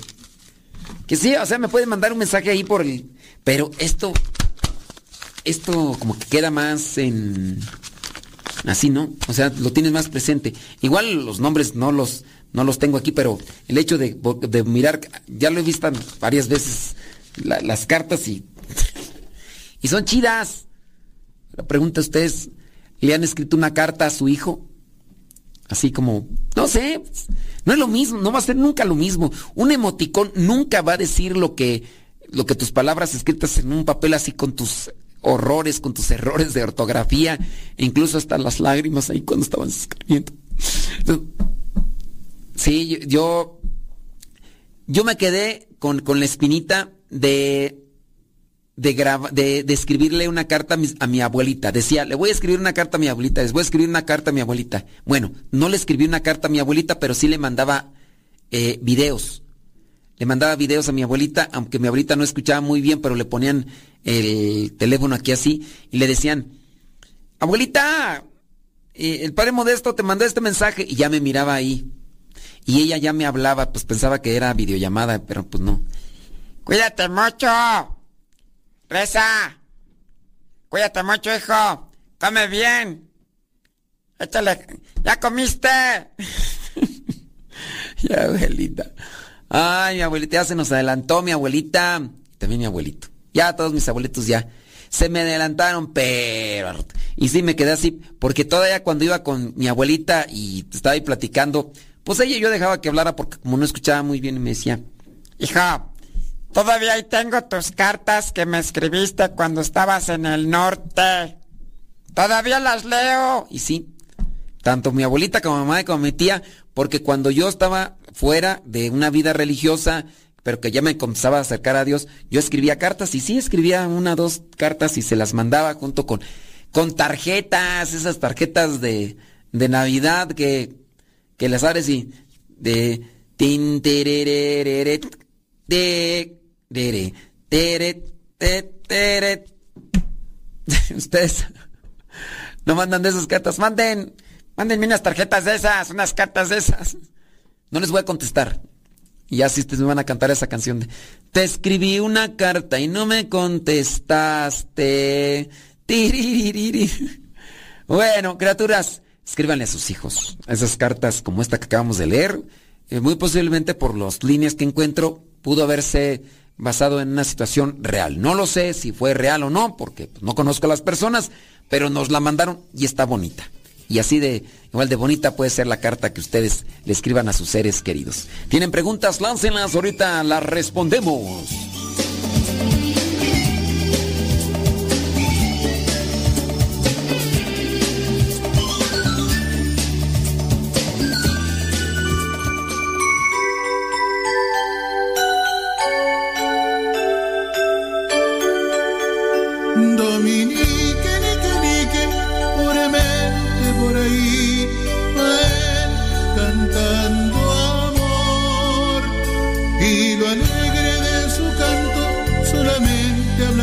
S1: que sí, o sea, me pueden mandar un mensaje ahí por el, pero esto esto como que queda más en así, ¿no? O sea, lo tienes más presente. Igual los nombres no los no los tengo aquí, pero el hecho de, de mirar, ya lo he visto varias veces la- las cartas y, son chidas. La pregunta es, ustedes, ¿le han escrito una carta a su hijo? Así como, no sé, no es lo mismo, no va a ser nunca lo mismo. Un emoticón nunca va a decir lo que, lo que tus palabras escritas en un papel así con tus horrores, con tus errores de ortografía, e incluso hasta las lágrimas ahí cuando estaban escribiendo. Sí, yo, yo, yo me quedé con, con la espinita de, de, de, de escribirle una carta a mi, a mi abuelita. Decía, le voy a escribir una carta a mi abuelita, les voy a escribir una carta a mi abuelita. Bueno, no le escribí una carta a mi abuelita, pero sí le mandaba eh, videos. Le mandaba videos a mi abuelita, aunque mi abuelita no escuchaba muy bien, pero le ponían el teléfono aquí así y le decían, abuelita, eh, el padre Modesto te mandó este mensaje y ya me miraba ahí. Y ella ya me hablaba, pues pensaba que era videollamada, pero pues no. Cuídate mucho. Reza. Cuídate mucho, hijo. Come bien. Échale. ¿Ya comiste? *laughs* ya, abuelita. Ay, mi abuelita, ya se nos adelantó mi abuelita. También mi abuelito. Ya todos mis abuelitos ya. Se me adelantaron, pero... Y sí, me quedé así, porque todavía cuando iba con mi abuelita y estaba ahí platicando, pues ella yo dejaba que hablara porque como no escuchaba muy bien y me decía, hija, todavía ahí tengo tus cartas que me escribiste cuando estabas en el norte. Todavía las leo. Y sí, tanto mi abuelita como mi mamá como mi tía, porque cuando yo estaba fuera de una vida religiosa, pero que ya me comenzaba a acercar a Dios, yo escribía cartas y sí escribía una dos cartas y se las mandaba junto con, con tarjetas, esas tarjetas de, de Navidad que, que las abres y de de dere, teret, te, teret. *laughs* Ustedes no mandan de esas cartas, manden, mándenme unas tarjetas de esas, unas cartas de esas. No les voy a contestar. Y así ustedes me van a cantar esa canción de Te escribí una carta y no me contestaste. Bueno, criaturas, escríbanle a sus hijos esas cartas como esta que acabamos de leer. Eh, muy posiblemente por las líneas que encuentro pudo haberse basado en una situación real. No lo sé si fue real o no, porque pues, no conozco a las personas, pero nos la mandaron y está bonita. Y así de igual de bonita puede ser la carta que ustedes le escriban a sus seres queridos. ¿Tienen preguntas? Láncenlas, ahorita las respondemos.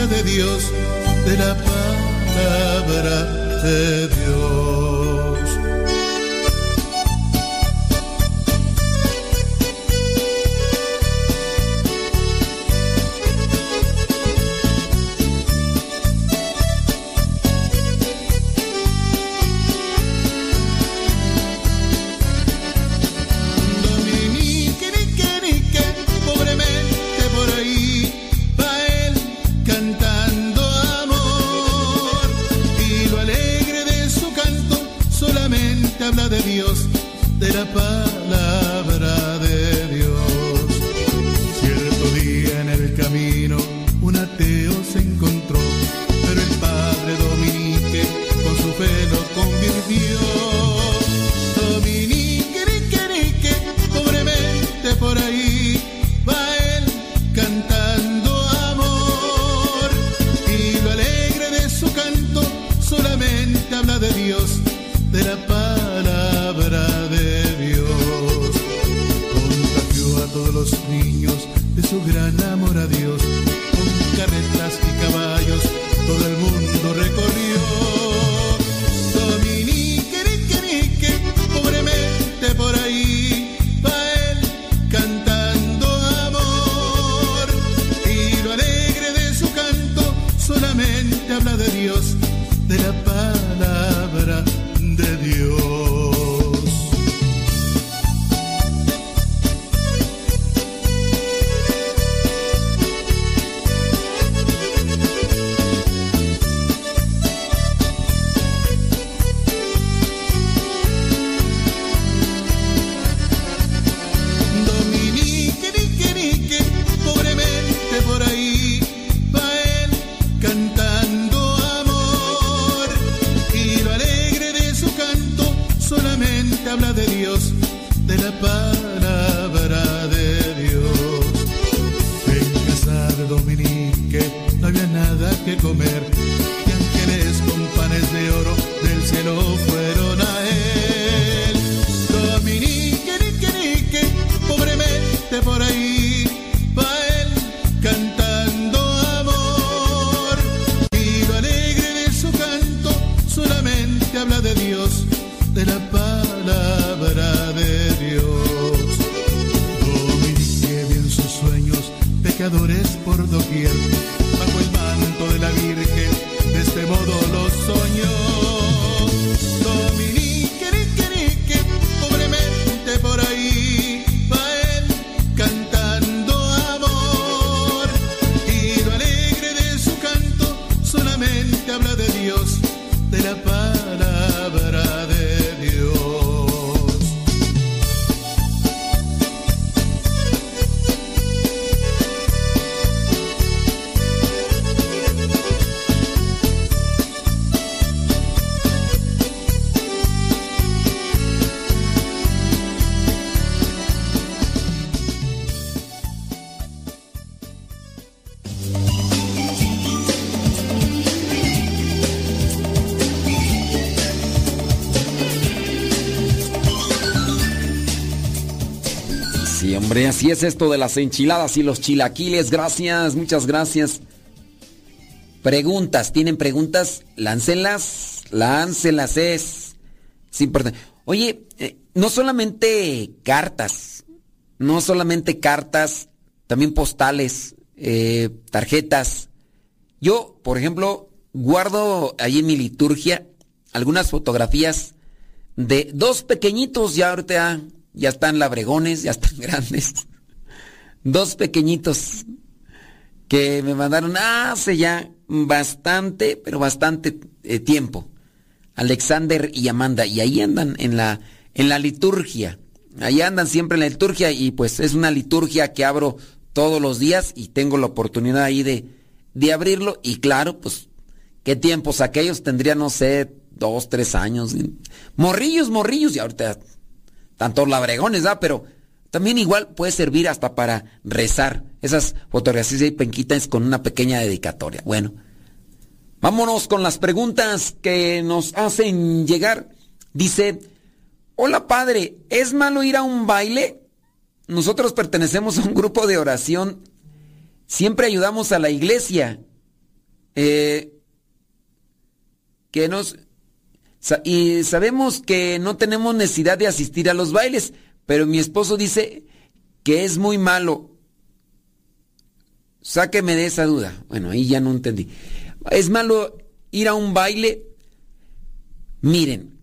S9: De Dios, de la palabra de Dios.
S1: goodbye. Así es esto de las enchiladas y los chilaquiles. Gracias, muchas gracias. Preguntas, ¿tienen preguntas? Láncenlas, láncenlas, es, es importante. Oye, eh, no solamente cartas, no solamente cartas, también postales, eh, tarjetas. Yo, por ejemplo, guardo ahí en mi liturgia algunas fotografías de dos pequeñitos, ya ahorita ya, ya están labregones, ya están *laughs* grandes. Dos pequeñitos que me mandaron hace ya bastante, pero bastante eh, tiempo. Alexander y Amanda, y ahí andan en la, en la liturgia. Ahí andan siempre en la liturgia y pues es una liturgia que abro todos los días y tengo la oportunidad ahí de, de abrirlo y claro, pues, ¿qué tiempos aquellos tendría, no sé, dos, tres años? Morrillos, morrillos, y ahorita tantos labregones, ¿verdad? Pero también igual puede servir hasta para rezar. Esas fotografías y penquitas con una pequeña dedicatoria. Bueno, vámonos con las preguntas que nos hacen llegar. Dice, hola padre, ¿es malo ir a un baile? Nosotros pertenecemos a un grupo de oración. Siempre ayudamos a la iglesia. Eh, que nos... Y sabemos que no tenemos necesidad de asistir a los bailes, pero mi esposo dice que es muy malo. Sáqueme de esa duda. Bueno, ahí ya no entendí. ¿Es malo ir a un baile? Miren,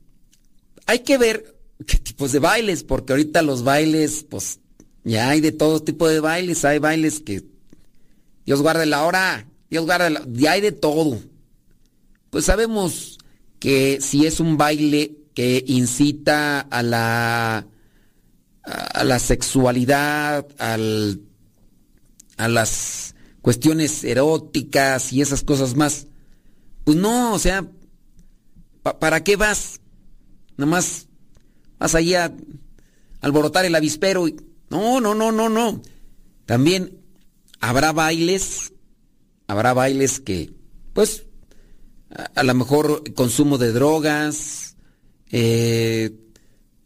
S1: hay que ver qué tipos de bailes, porque ahorita los bailes, pues ya hay de todo tipo de bailes. Hay bailes que Dios guarde la hora, Dios guarde la... Ya hay de todo. Pues sabemos que si es un baile que incita a la a la sexualidad, al, a las cuestiones eróticas y esas cosas más, pues no, o sea, pa- ¿para qué vas? Nada más vas allí a alborotar el avispero. y- No, no, no, no, no. También habrá bailes, habrá bailes que, pues, a, a lo mejor consumo de drogas, eh,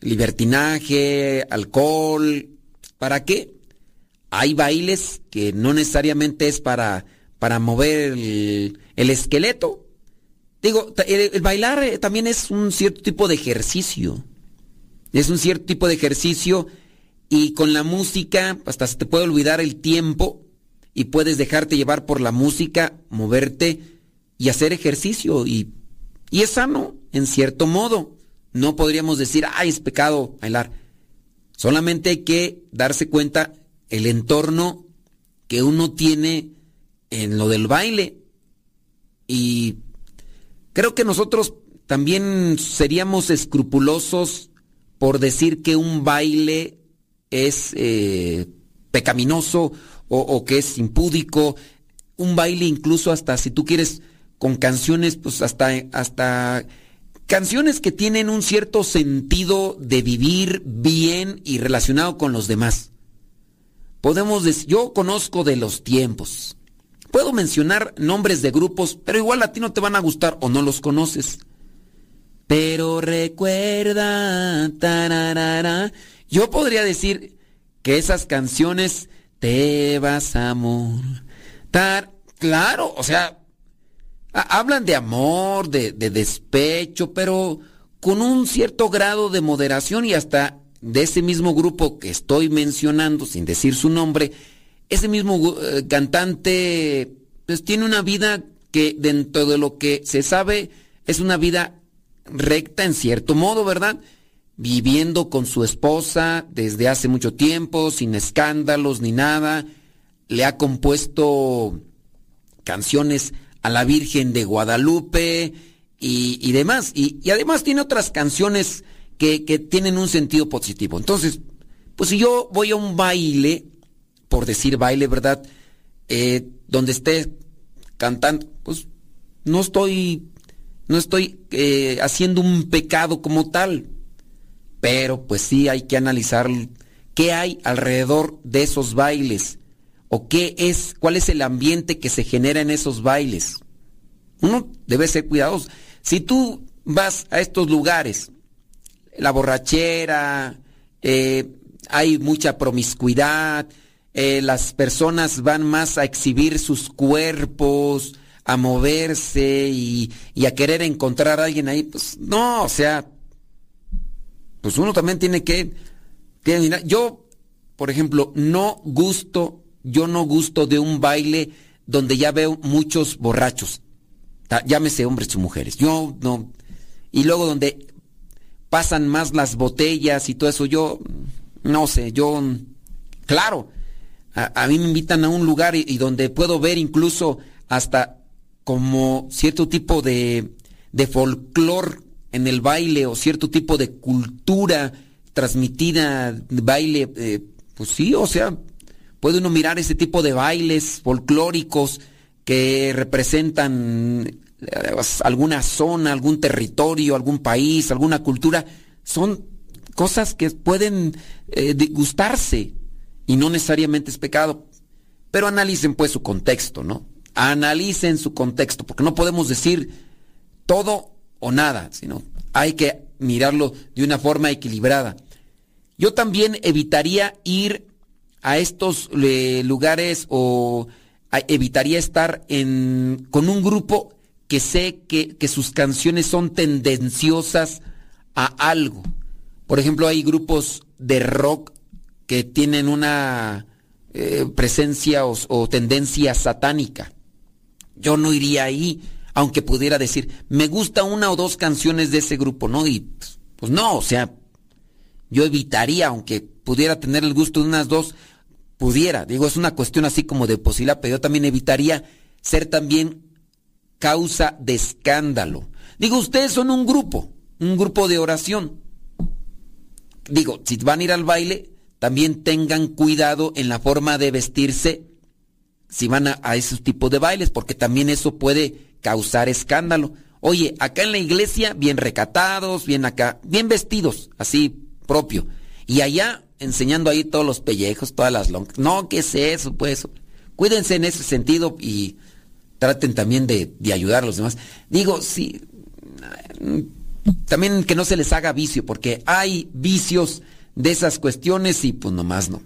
S1: libertinaje, alcohol. ¿Para qué? Hay bailes que no necesariamente es para, para mover el, el esqueleto. Digo, el, el bailar eh, también es un cierto tipo de ejercicio. Es un cierto tipo de ejercicio y con la música hasta se te puede olvidar el tiempo y puedes dejarte llevar por la música, moverte y hacer ejercicio y, y es sano en cierto modo. No podríamos decir, ay, es pecado bailar. Solamente hay que darse cuenta el entorno que uno tiene en lo del baile. Y creo que nosotros también seríamos escrupulosos por decir que un baile es eh, pecaminoso o, o que es impúdico. Un baile incluso hasta si tú quieres con canciones, pues hasta, hasta canciones que tienen un cierto sentido de vivir bien y relacionado con los demás. Podemos decir, yo conozco de los tiempos. Puedo mencionar nombres de grupos, pero igual a ti no te van a gustar o no los conoces. Pero recuerda, tararara. Yo podría decir que esas canciones te vas amor. Tar, claro, o sea, hablan de amor, de, de despecho, pero con un cierto grado de moderación y hasta de ese mismo grupo que estoy mencionando, sin decir su nombre, ese mismo eh, cantante pues tiene una vida que dentro de lo que se sabe es una vida recta en cierto modo, ¿verdad? Viviendo con su esposa desde hace mucho tiempo, sin escándalos ni nada. Le ha compuesto canciones a la Virgen de Guadalupe y, y demás. Y, y además tiene otras canciones que, que tienen un sentido positivo. Entonces, pues si yo voy a un baile, por decir baile, ¿verdad? Eh, donde esté cantando, pues no estoy, no estoy eh, haciendo un pecado como tal. Pero pues sí hay que analizar qué hay alrededor de esos bailes o qué es, cuál es el ambiente que se genera en esos bailes. Uno debe ser cuidadoso. Si tú vas a estos lugares, la borrachera, eh, hay mucha promiscuidad, eh, las personas van más a exhibir sus cuerpos, a moverse y, a querer encontrar a alguien ahí, pues no, o sea, pues uno también tiene que, tiene yo, por ejemplo, no gusto, yo no gusto de un baile donde ya veo muchos borrachos, llámese hombres y mujeres, yo no, y luego donde pasan más las botellas y todo eso, yo, no sé, yo, claro, a, a mí me invitan a un lugar y, donde puedo ver incluso hasta como cierto tipo de, de folclor en el baile o cierto tipo de cultura transmitida, baile, eh, pues sí, o sea, puede uno mirar ese tipo de bailes folclóricos que representan eh, alguna zona, algún territorio, algún país, alguna cultura, son cosas que pueden eh, gustarse y no necesariamente es pecado. Pero analicen pues su contexto, ¿no? Analicen su contexto, porque no podemos decir todo o nada, sino hay que mirarlo de una forma equilibrada. Yo también evitaría ir a estos eh, lugares o evitaría estar en, con un grupo que sé que, que sus canciones son tendenciosas a algo. Por ejemplo, hay grupos de rock que tienen una eh, presencia o, o tendencia satánica. Yo no iría ahí, aunque pudiera decir, me gusta una o dos canciones de ese grupo, ¿no? Y pues, pues no, o sea, yo evitaría, aunque pudiera tener el gusto de unas dos, pudiera. Digo, es una cuestión así como de posibilidad, pero yo también evitaría ser también causa de escándalo. Digo, ustedes son un grupo, un grupo de oración. Digo, si van a ir al baile, también tengan cuidado en la forma de vestirse si van a, a esos tipos de bailes, porque también eso puede causar escándalo. Oye, acá en la iglesia, bien recatados, bien acá, bien vestidos, así propio. Y allá, enseñando ahí todos los pellejos, todas las lonjas. No, ¿qué es eso? Pues cuídense en ese sentido y traten también de, de ayudar a los demás. Digo, sí, también que no se les haga vicio, porque hay vicios de esas cuestiones y pues nomás no.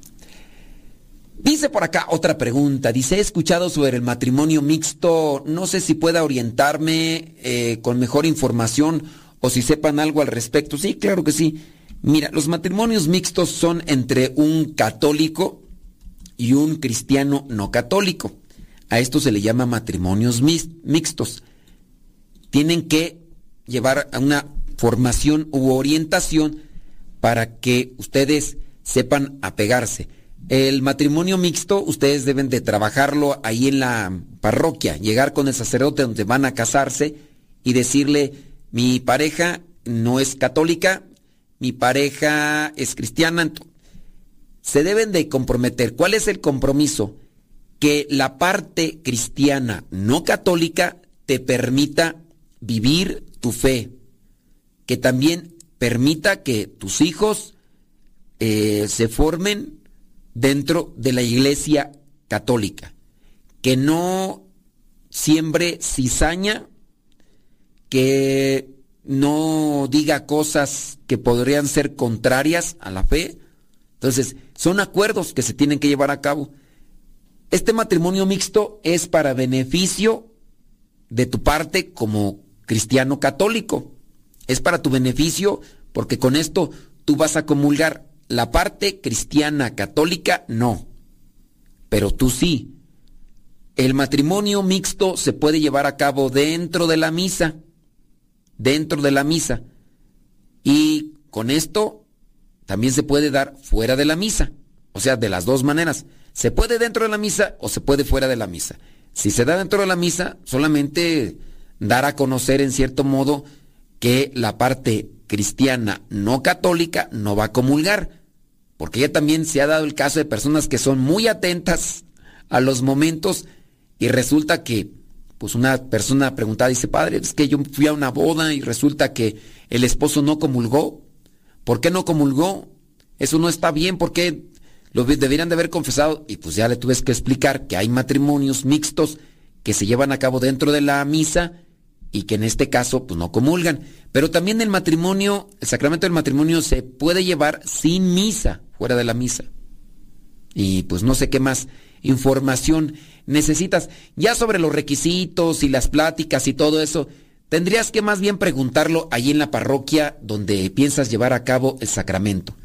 S1: Dice por acá otra pregunta. Dice, he escuchado sobre el matrimonio mixto. No sé si pueda orientarme eh, con mejor información o si sepan algo al respecto. Sí, claro que sí. Mira, los matrimonios mixtos son entre un católico y un cristiano no católico. A esto se le llama matrimonios mixtos. Tienen que llevar a una formación u orientación para que ustedes sepan apegarse. El matrimonio mixto, ustedes deben de trabajarlo ahí en la parroquia, llegar con el sacerdote donde van a casarse y decirle, mi pareja no es católica, mi pareja es cristiana. Se deben de comprometer. ¿Cuál es el compromiso? Que la parte cristiana no católica te permita vivir tu fe, que también permita que tus hijos eh, se formen dentro de la iglesia católica, que no siembre cizaña, que no diga cosas que podrían ser contrarias a la fe. Entonces, Son acuerdos que se tienen que llevar a cabo. Este matrimonio mixto es para beneficio de tu parte como cristiano católico. Es para tu beneficio porque con esto tú vas a comulgar. La parte cristiana católica no, pero tú sí. El matrimonio mixto se puede llevar a cabo dentro de la misa, dentro de la misa. Y con esto también se puede dar fuera de la misa, o sea, de las dos maneras. Se puede dentro de la misa o se puede fuera de la misa. Si se da dentro de la misa, solamente dar a conocer en cierto modo que la parte cristiana no católica no va a comulgar. Porque ya también se ha dado el caso de personas que son muy atentas a los momentos y resulta que, pues una persona preguntaba, dice, padre, es que yo fui a una boda y resulta que el esposo no comulgó. ¿Por qué no comulgó? Eso no está bien, ¿por qué lo deberían de haber confesado? Y pues ya le tuve que explicar que hay matrimonios mixtos que se llevan a cabo dentro de la misa y que en este caso pues no comulgan. Pero también el matrimonio, el sacramento del matrimonio se puede llevar sin misa, fuera de la misa. Y pues no sé qué más información necesitas. Ya sobre los requisitos y las pláticas y todo eso, tendrías que más bien preguntarlo allí en la parroquia donde piensas llevar a cabo el sacramento.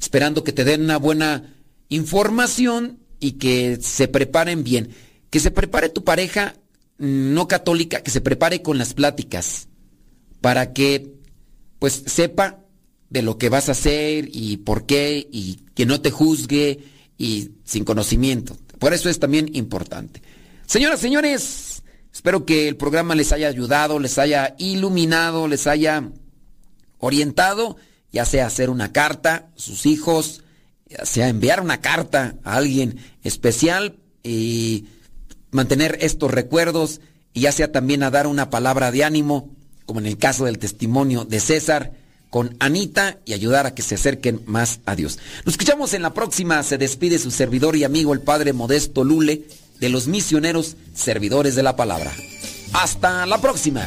S1: Esperando que te den una buena información y que se preparen bien. Que se prepare tu pareja no católica que se prepare con las pláticas para que pues sepa de lo que vas a hacer y por qué y que no te juzgue y sin conocimiento. Por eso es también importante. Señoras, señores, espero que el programa les haya ayudado, les haya iluminado, les haya orientado, ya sea hacer una carta a sus hijos, ya sea enviar una carta a alguien especial y mantener estos recuerdos y ya sea también a dar una palabra de ánimo, como en el caso del testimonio de César con Anita y ayudar a que se acerquen más a Dios. Nos escuchamos en la próxima. Se despide su servidor y amigo el Padre Modesto Lule de los misioneros servidores de la palabra. Hasta la próxima.